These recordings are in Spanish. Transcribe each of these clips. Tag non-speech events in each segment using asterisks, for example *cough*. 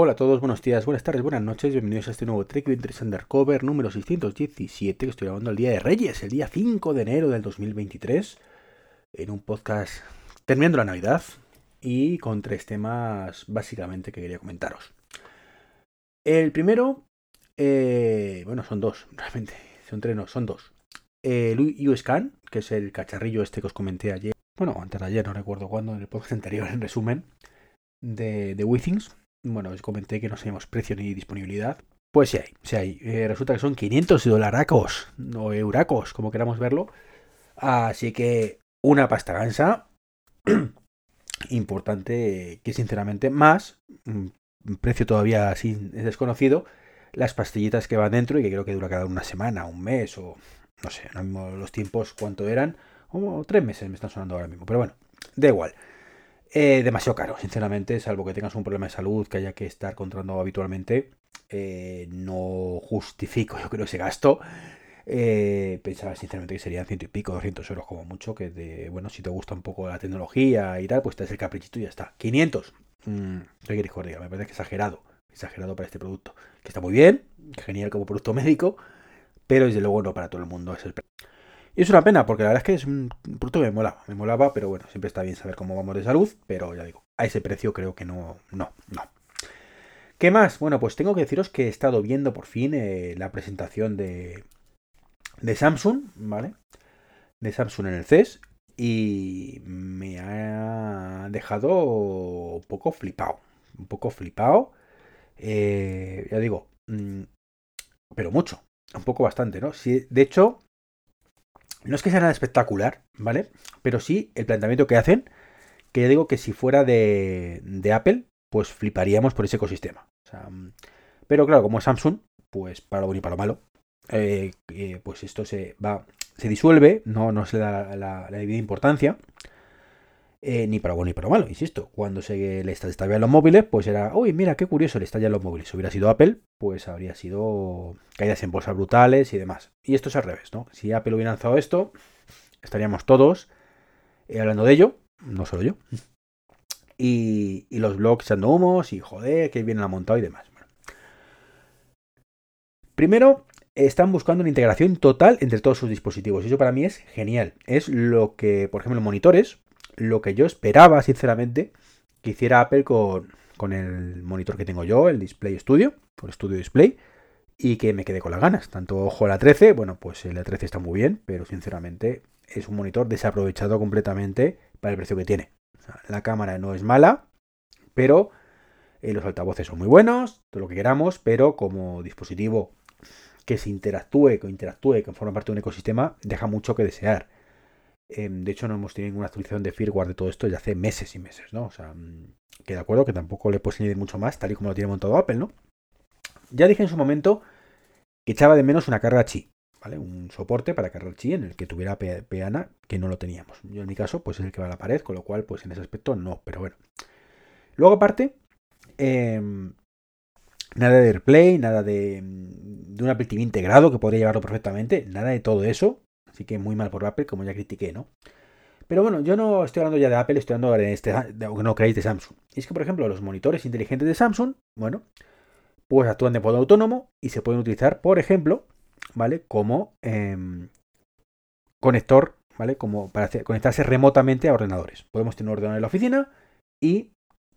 Hola a todos, buenos días, buenas tardes, buenas noches, bienvenidos a este nuevo Trek Adventures Undercover número 617 que estoy grabando el día de Reyes, el día 5 de enero del 2023, en un podcast terminando la Navidad y con tres temas básicamente que quería comentaros. El primero, eh, bueno, son dos, *laughs* realmente, son tres, no, son dos. El USCAN, que es el cacharrillo este que os comenté ayer, bueno, antes de ayer, no recuerdo cuándo, en el podcast *laughs* anterior, en resumen, de, de Withings bueno, os comenté que no sabemos precio ni disponibilidad. Pues sí hay, sí hay. Eh, resulta que son 500 dolaracos o euracos, como queramos verlo. Así que una pasta gansa *clears throat* importante que sinceramente más, mm, precio todavía sin desconocido, las pastillitas que van dentro y que creo que dura cada una semana, un mes o no sé, los tiempos cuánto eran, o tres meses me están sonando ahora mismo, pero bueno, da igual. Eh, demasiado caro, sinceramente, salvo que tengas un problema de salud que haya que estar controlando habitualmente. Eh, no justifico, yo creo, ese gasto. Eh, pensaba sinceramente que serían ciento y pico, 200 euros como mucho. Que de, bueno, si te gusta un poco la tecnología y tal, pues te das el caprichito y ya está. 500. Mm, ¿Qué queréis que Me parece que exagerado. Exagerado para este producto. Que está muy bien, genial como producto médico, pero desde luego no para todo el mundo es el. Y es una pena, porque la verdad es que es un producto que me molaba, me molaba, pero bueno, siempre está bien saber cómo vamos de salud, pero ya digo, a ese precio creo que no, no, no. ¿Qué más? Bueno, pues tengo que deciros que he estado viendo por fin eh, la presentación de, de Samsung, ¿vale? De Samsung en el CES y me ha dejado un poco flipado, un poco flipado, eh, ya digo, mm, pero mucho, un poco bastante, ¿no? Sí, de hecho, no es que sea nada espectacular, ¿vale? Pero sí el planteamiento que hacen, que yo digo que si fuera de, Apple, pues fliparíamos por ese ecosistema. pero claro, como es Samsung, pues para lo bueno y para lo malo, eh, pues esto se va, se disuelve, no, no se da la debida importancia. Eh, ni para bueno ni para malo, insisto. Cuando se le en los móviles, pues era, uy, mira, qué curioso, le estallan los móviles. Si hubiera sido Apple, pues habría sido caídas en bolsas brutales y demás. Y esto es al revés, ¿no? Si Apple hubiera lanzado esto, estaríamos todos eh, hablando de ello, no solo yo. *laughs* Y, los blogs echando humos y joder, que bien la montado y demás. Primero, están buscando una integración total entre todos sus dispositivos. Y eso para mí es genial. Es lo que, por ejemplo, monitores, lo que yo esperaba, sinceramente, que hiciera Apple con, con el monitor que tengo yo, el Display Studio, por Studio Display, y que me quedé con las ganas. Tanto ojo la 13, bueno, pues el 13 está muy bien, pero sinceramente es un monitor desaprovechado completamente para el precio que tiene. la cámara no es mala, pero eh, los altavoces son muy buenos, todo lo que queramos, pero como dispositivo que se interactúe, que interactúe, que forma parte de un ecosistema, deja mucho que desear. Em, de hecho, no hemos tenido ninguna actualización de firmware de todo esto ya hace meses y meses, ¿no? O sea, mm, que de acuerdo que tampoco le puedes añadir mucho más, tal y como lo tiene montado Apple, ¿no? Ya dije en su momento que echaba de menos una carga chi, ¿vale? Un soporte para cargar chi en el que tuviera peana, que no lo teníamos. Yo en mi caso, pues es el que va a la pared, con lo cual, pues en ese aspecto no, pero bueno. Luego aparte, em, nada de AirPlay, nada de, de un Apple TV integrado que podría llevarlo perfectamente, nada de todo eso. Así que muy mal por Apple, como ya critiqué, ¿no? Pero bueno, yo no estoy hablando ya de Apple, estoy hablando de este, aunque no creáis, de Samsung. Y es que, por ejemplo, los monitores inteligentes de Samsung, bueno, pues actúan de modo autónomo y se pueden utilizar, por ejemplo, ¿vale? Como em, conector, ¿vale? Como para conectarse remotamente a ordenadores. Podemos tener un ordenador en la oficina y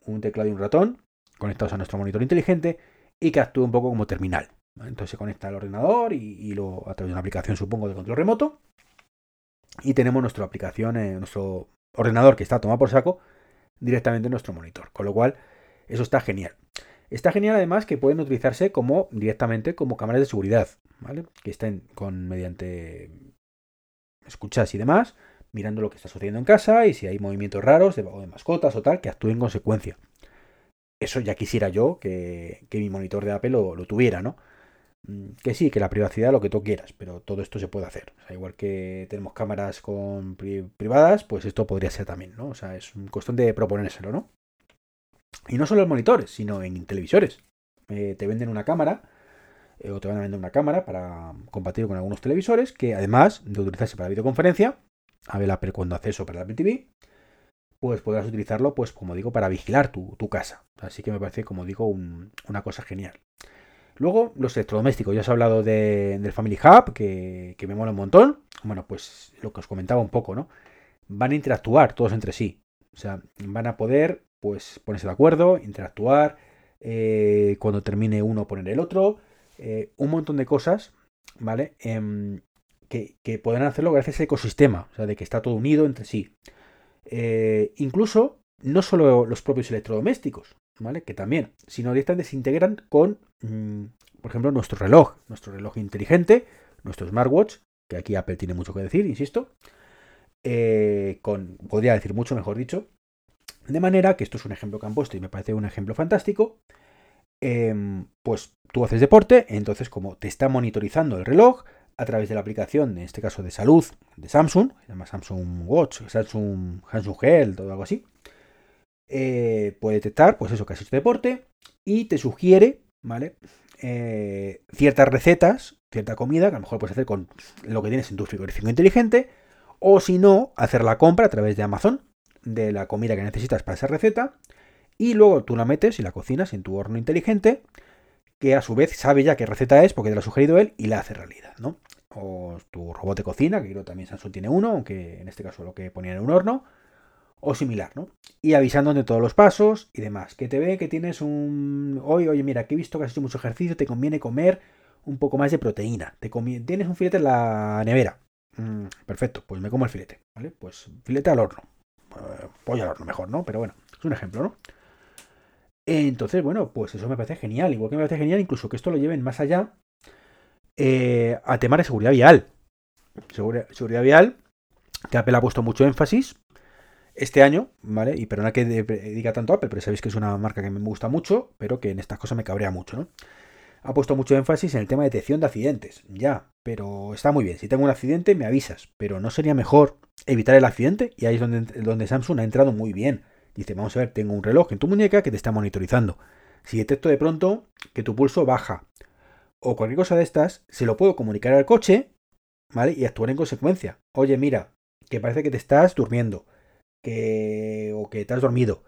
un teclado y un ratón conectados a nuestro monitor inteligente y que actúe un poco como terminal. Entonces se conecta al ordenador y, lo, a través de una aplicación, supongo, de control remoto. Y tenemos nuestra aplicación, eh, nuestro ordenador que está tomado por saco, directamente en nuestro monitor. Con lo cual, eso está genial. Está genial además que pueden utilizarse como directamente como cámaras de seguridad, ¿vale? Que estén con mediante escuchas y demás, mirando lo que está sucediendo en casa y si hay movimientos raros de, de mascotas o tal, que actúen en consecuencia. Eso ya quisiera yo que, mi monitor de Apple lo, lo tuviera, ¿no? Mm, que sí, que la privacidad lo que tú quieras, pero todo esto se puede hacer. Igual que tenemos cámaras con privadas, pues esto podría ser también, ¿no? O sea, es cuestión de proponérselo, ¿no? Y no solo en monitores, sino en televisores. Eh, te venden una cámara, eh, o te van a vender una cámara para compartir con algunos televisores, que además de utilizarse para videoconferencia, a ver cuando hace eso para la Apple TV, pues podrás utilizarlo, pues como digo, para vigilar tu, casa. Así que me parece, como digo, una cosa genial. Luego, los electrodomésticos. Ya os he hablado del Family Hub, que, que, me mola un montón. Bueno, pues lo que os comentaba un poco, ¿no? Van a interactuar todos entre sí. O sea, van a poder, pues, ponerse de acuerdo, interactuar. Eh, cuando termine uno, poner el otro. Eh, un montón de cosas, ¿vale? Em, que, que podrán hacerlo gracias a ese ecosistema. O sea, de que está todo unido entre sí. Eh, incluso, no solo los propios electrodomésticos, ¿vale? Que también, sino directamente se integran con, por ejemplo, nuestro reloj, nuestro reloj inteligente, nuestro smartwatch, que aquí Apple tiene mucho que decir, insisto, eh, con, podría decir mucho, mejor dicho, de manera que esto es un ejemplo que han puesto y me parece un ejemplo fantástico. Em, pues tú haces deporte, entonces como te está monitorizando el reloj a través de la aplicación, en este caso de salud, de Samsung, se llama Samsung Watch, Samsung, Samsung Health o algo así, eh, puede detectar, pues eso, que has hecho deporte y te sugiere, ¿vale? Eh, ciertas recetas, cierta comida que a lo mejor puedes hacer con lo que tienes en tu frigorífico inteligente, o si no, hacer la compra a través de Amazon de la comida que necesitas para esa receta, y luego tú la metes y la cocinas en tu horno inteligente, que a su vez sabe ya qué receta es porque te la ha sugerido él y la hace realidad, ¿no? O tu robot de cocina, que creo también Samsung tiene uno, aunque en este caso lo que ponía en un horno, o similar, ¿no? Y avisando de todos los pasos y demás. Que te ve que tienes un... Oye, oye, mira, que he visto que has hecho mucho ejercicio, te conviene comer un poco más de proteína. Te Tienes un filete en la nevera. Mm, perfecto, pues me como el filete, ¿vale? Pues filete al horno. Eh, pollo al horno mejor, ¿no? Pero bueno, es un ejemplo, ¿no? Entonces, bueno, pues eso me parece genial. Igual que me parece genial incluso que esto lo lleven más allá eh, a temas de seguridad vial. seguridad vial, que Apple ha puesto mucho énfasis este año, ¿vale? Y perdona que diga tanto Apple, pero sabéis que es una marca que me gusta mucho, pero que en estas cosas me cabrea mucho, ¿no? Ha puesto mucho énfasis en el tema de detección de accidentes, ya, pero está muy bien. Si tengo un accidente, me avisas, pero ¿no sería mejor evitar el accidente? Y ahí es donde, donde Samsung ha entrado muy bien. Dice, vamos a ver, tengo un reloj en tu muñeca que te está monitorizando. Si detecto de pronto que tu pulso baja o cualquier cosa de estas, se lo puedo comunicar al coche, ¿vale? Y actuar en consecuencia. Oye, mira, que parece que te estás durmiendo que, o que te has dormido,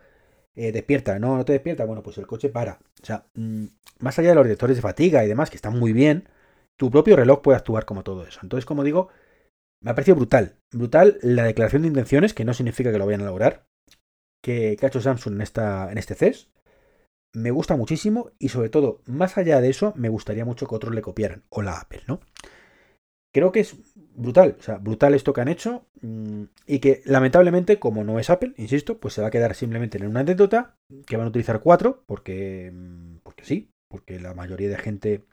eh, despierta, no, no te despierta, bueno, pues el coche para. O sea, mm, más allá de los detectores de fatiga y demás, que están muy bien, tu propio reloj puede actuar como todo eso. Entonces, como digo, me ha parecido brutal. Brutal la declaración de intenciones, que no significa que lo vayan a lograr, que, ha hecho Samsung en, esta, en este CES. Me gusta muchísimo y sobre todo, más allá de eso, me gustaría mucho que otros le copiaran, o la Apple, ¿no? Creo que es brutal, o sea, brutal esto que han hecho mm, y que lamentablemente, como no es Apple, insisto, pues se va a quedar simplemente en una anécdota que van a utilizar cuatro porque, mm, porque sí, porque la mayoría de gente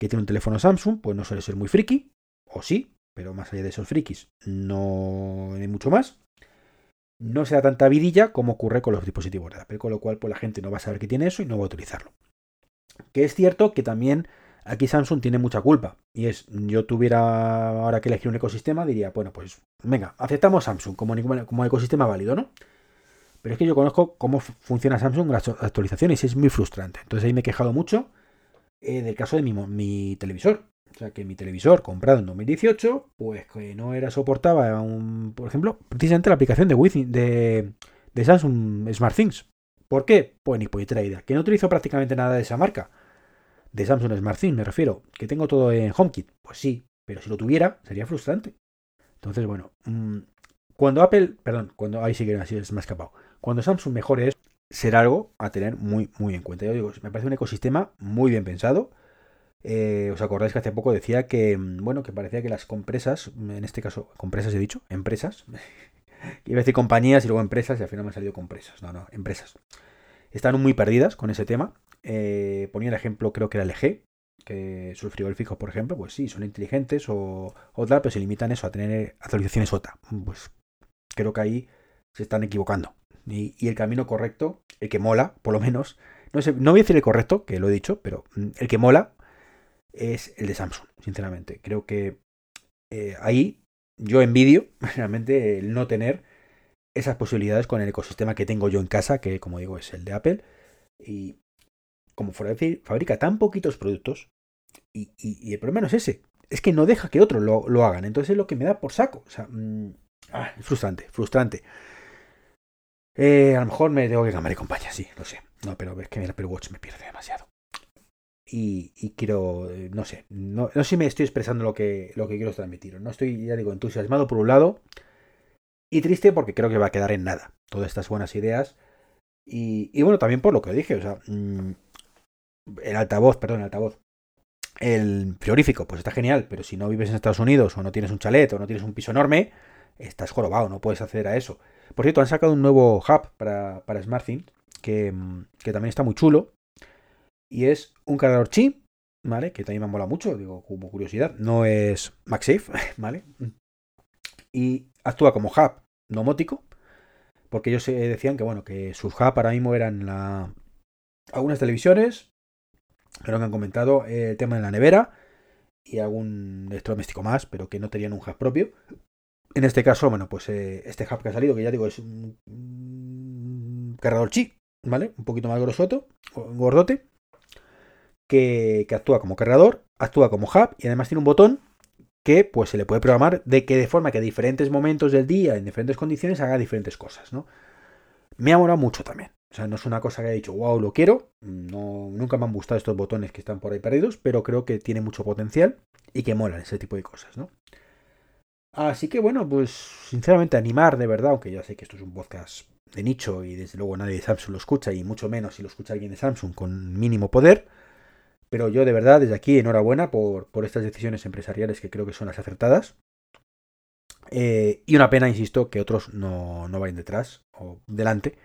que tiene un teléfono Samsung pues no suele ser muy friki, o sí, pero más allá de esos frikis no hay mucho más. No se da tanta vidilla como ocurre con los dispositivos de Apple, con lo cual pues la gente no va a saber que tiene eso y no va a utilizarlo. Que es cierto que también Aquí Samsung tiene mucha culpa. Y es, yo tuviera ahora que elegir un ecosistema, diría, bueno, pues venga, aceptamos Samsung como, como ecosistema válido, ¿no? Pero es que yo conozco cómo funciona Samsung las actualizaciones y es muy frustrante. Entonces ahí me he quejado mucho eh, del caso de mi, mi, televisor. O sea, que mi televisor comprado en 2018, pues que no era soportaba, por ejemplo, precisamente la aplicación de, Wi-Fi, de, de Samsung SmartThings. ¿Por qué? Pues ni puede idea. Que no utilizo prácticamente nada de esa marca de Samsung SmartThings, me refiero, que tengo todo en HomeKit. Pues sí, pero si lo tuviera, sería frustrante. Entonces, bueno, mm, cuando Apple, perdón, cuando ahí sí que así es más escapado. Cuando Samsung mejore es será algo a tener muy, muy en cuenta. Yo digo, me parece un ecosistema muy bien pensado. Eh, ¿Os acordáis que hace poco decía que, mm, bueno, que parecía que las compresas, en este caso, compresas he dicho, empresas, *laughs* iba a decir compañías y luego empresas y al final me han salido compresas, no, no, empresas. Están muy perdidas con ese tema eh, ponía el ejemplo, creo que era LG, que sus frigoríficos, por ejemplo, pues sí, son inteligentes o, o tal, pero se limitan eso a tener actualizaciones OTA. Pues creo que ahí se están equivocando. Y, el camino correcto, el que mola, por lo menos, no, sé, no voy a decir el correcto, que lo he dicho, pero mm, el que mola es el de Samsung, sinceramente. Creo que eh, ahí yo envidio *laughs* realmente el no tener esas posibilidades con el ecosistema que tengo yo en casa, que como digo es el de Apple. Y, como fabrica tan poquitos productos, y, el problema no es ese, es que no deja que otros lo, hagan. Entonces es lo que me da por saco. O sea, mm, ah, frustrante, frustrante. Eh, a lo mejor me tengo que cambiar de compañía, sí, lo sé. No, pero es que el Apple Watch me pierde demasiado. Y, quiero, eh, no sé, no, sé si me estoy expresando lo que, lo que quiero transmitir. No estoy, ya digo, entusiasmado por un lado y triste porque creo que va a quedar en nada todas estas buenas ideas. Y, bueno, también por lo que dije, o sea, mm, el altavoz, perdón, el altavoz. El frigorífico, pues está genial, pero si no vives en Estados Unidos o no tienes un chalet o no tienes un piso enorme, estás jorobado, no puedes acceder a eso. Por cierto, han sacado un nuevo hub para, para SmartThings que, que también está muy chulo. Y es un cargador chip, ¿vale? Que también me mola mucho, digo, como curiosidad. No es MagSafe, *laughs* ¿vale? Y actúa como hub domótico, porque ellos decían que, bueno, que sus hub ahora mismo eran la... algunas televisiones, pero que han comentado el tema de la nevera y algún electrodoméstico más, pero que no tenían un hub propio. En este caso, bueno, pues eh, este hub que ha salido, que ya digo, es un, cargador chip, ¿vale? Un poquito más grosoto, gordote, que, actúa como cargador, actúa como hub y además tiene un botón que pues se le puede programar de que de forma que a diferentes momentos del día, en diferentes condiciones, haga diferentes cosas, ¿no? Me ha molado mucho también. O sea, no es una cosa que haya dicho, wow, lo quiero. No, nunca me han gustado estos botones que están por ahí perdidos, pero creo que tiene mucho potencial y que molan ese tipo de cosas, ¿no? Así que bueno, pues sinceramente animar de verdad, aunque ya sé que esto es un podcast de nicho y desde luego nadie de Samsung lo escucha y mucho menos si lo escucha alguien de Samsung con mínimo poder. Pero yo de verdad desde aquí enhorabuena por, por estas decisiones empresariales que creo que son las acertadas. Eh, y una pena, insisto, que otros no, no vayan detrás o delante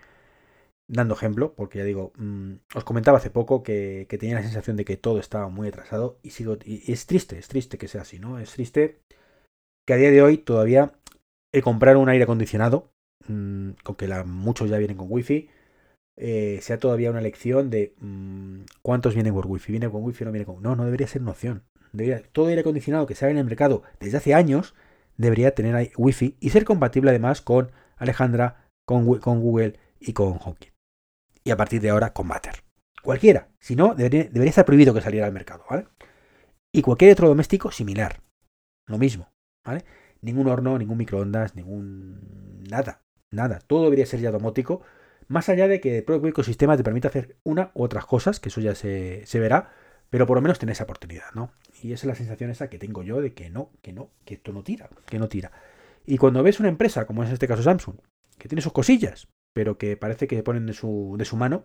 dando ejemplo, porque ya digo, mm, os comentaba hace poco que, tenía la sensación de que todo estaba muy atrasado y sigo y es triste, es triste que sea así, ¿no? Es triste que a día de hoy todavía el comprar un aire acondicionado, mm, con que la, muchos ya vienen con wifi, eh, sea todavía una elección de mm, cuántos vienen por wifi, viene con wifi no viene con... No, no debería ser una opción. Debería, todo aire acondicionado que se haga en el mercado desde hace años debería tener wifi y ser compatible además con Alejandra, con, con Google y con HomeKit y a partir de ahora con Matter. Cualquiera. Si no, debería, estar prohibido que saliera al mercado, ¿vale? Y cualquier otro doméstico similar. Lo mismo, ¿vale? Ningún horno, ningún microondas, ningún... Nada, nada. Todo debería ser ya domótico. Más allá de que el propio ecosistema te permita hacer una u otras cosas, que eso ya se, se verá, pero por lo menos tener esa oportunidad, ¿no? Y esa es la sensación esa que tengo yo de que no, que no, que esto no tira, que no tira. Y cuando ves una empresa, como es en este caso Samsung, que tiene sus cosillas, pero que parece que ponen de su, mano.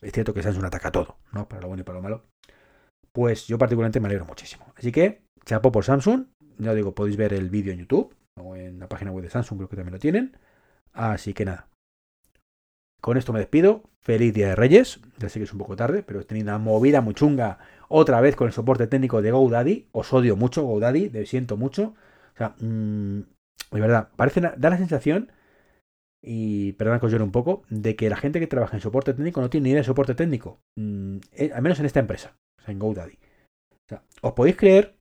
Es cierto que Samsung ataca todo, ¿no? Para lo bueno y para lo malo. Pues yo particularmente me alegro muchísimo. Así que, chapo por Samsung. Ya digo, podéis ver el vídeo en YouTube o en la página web de Samsung, creo que también lo tienen. Así que nada. Con esto me despido. Feliz Día de Reyes. Ya sé que es un poco tarde, pero he tenido una movida muy chunga otra vez con el soporte técnico de GoDaddy. Os odio mucho, GoDaddy. De siento mucho. O sea, mmm, de verdad, parece, da la sensación y perdona que os llore un poco, de que la gente que trabaja en soporte técnico no tiene ni idea de soporte técnico, mm, eh, al menos en esta empresa, o sea, en GoDaddy. O sea, os podéis creer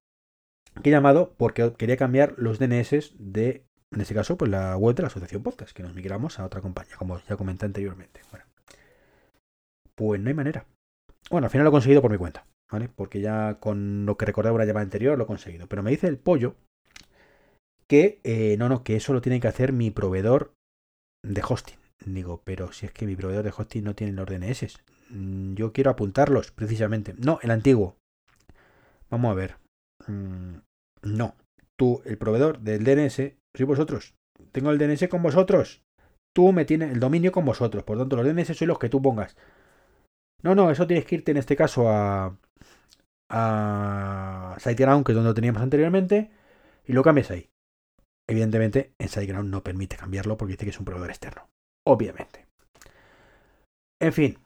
que he llamado porque quería cambiar los DNS de, en este caso, pues la web de la asociación podcast, que nos migramos a otra compañía, como ya comenté anteriormente. Bueno, pues no hay manera. Bueno, al final lo he conseguido por mi cuenta, ¿vale? Porque ya con lo que recordaba una llamada anterior lo he conseguido. Pero me dice el pollo que eh, no, no, que eso lo tiene que hacer mi proveedor de hosting. Digo, pero si es que mi proveedor de hosting no tiene los DNS. Mm, yo quiero apuntarlos, precisamente. No, el antiguo. Vamos a ver. Mm, no. Tú, el proveedor del DNS, soy vosotros. Tengo el DNS con vosotros. Tú me tienes el dominio con vosotros. Por tanto, los DNS son los que tú pongas. No, no, eso tienes que irte en este caso a, a SiteGround, que es donde lo teníamos anteriormente, y lo cambias ahí. Evidentemente, en SiteGround no permite cambiarlo porque dice que es un proveedor externo. Obviamente. En fin.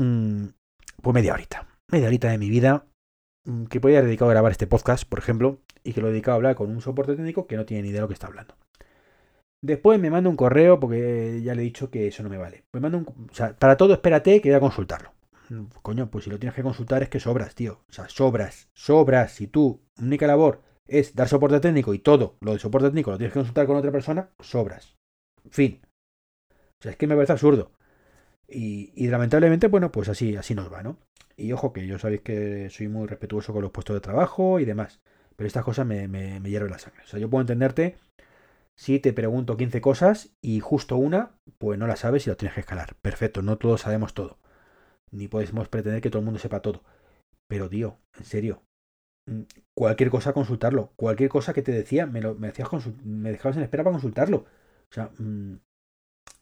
Mm, pues media horita. Media horita de mi vida mm, que podría haber dedicado a grabar este podcast, por ejemplo, y que lo he dedicado a hablar con un soporte técnico que no tiene ni idea de lo que está hablando. Después me manda un correo porque ya le he dicho que eso no me vale. Me manda un, o sea, para todo espérate que voy a consultarlo. Mm, coño, pues si lo tienes que consultar es que sobras, tío. O sea, sobras, sobras. Si tú, única labor, es dar soporte técnico y todo lo de soporte técnico lo tienes que consultar con otra persona, sobras. Fin. O sea, es que me parece absurdo. Y, lamentablemente, bueno, pues así, así nos va, ¿no? Y ojo que yo sabéis que soy muy respetuoso con los puestos de trabajo y demás. Pero estas cosas me, me, hierven la sangre. O sea, yo puedo entenderte si te pregunto 15 cosas y justo una, pues no la sabes y lo tienes que escalar. Perfecto, no todos sabemos todo. Ni podemos pretender que todo el mundo sepa todo. Pero, tío, en serio, cualquier cosa consultarlo. Cualquier cosa que te decía, me, lo, me, decías me dejabas en espera para consultarlo. O sea, mmm,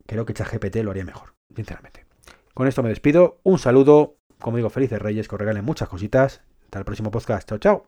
creo que ChatGPT lo haría mejor, sinceramente. Con esto me despido. Un saludo. Como digo, felices reyes, que os regalen muchas cositas. Hasta el próximo podcast. Chao, chao.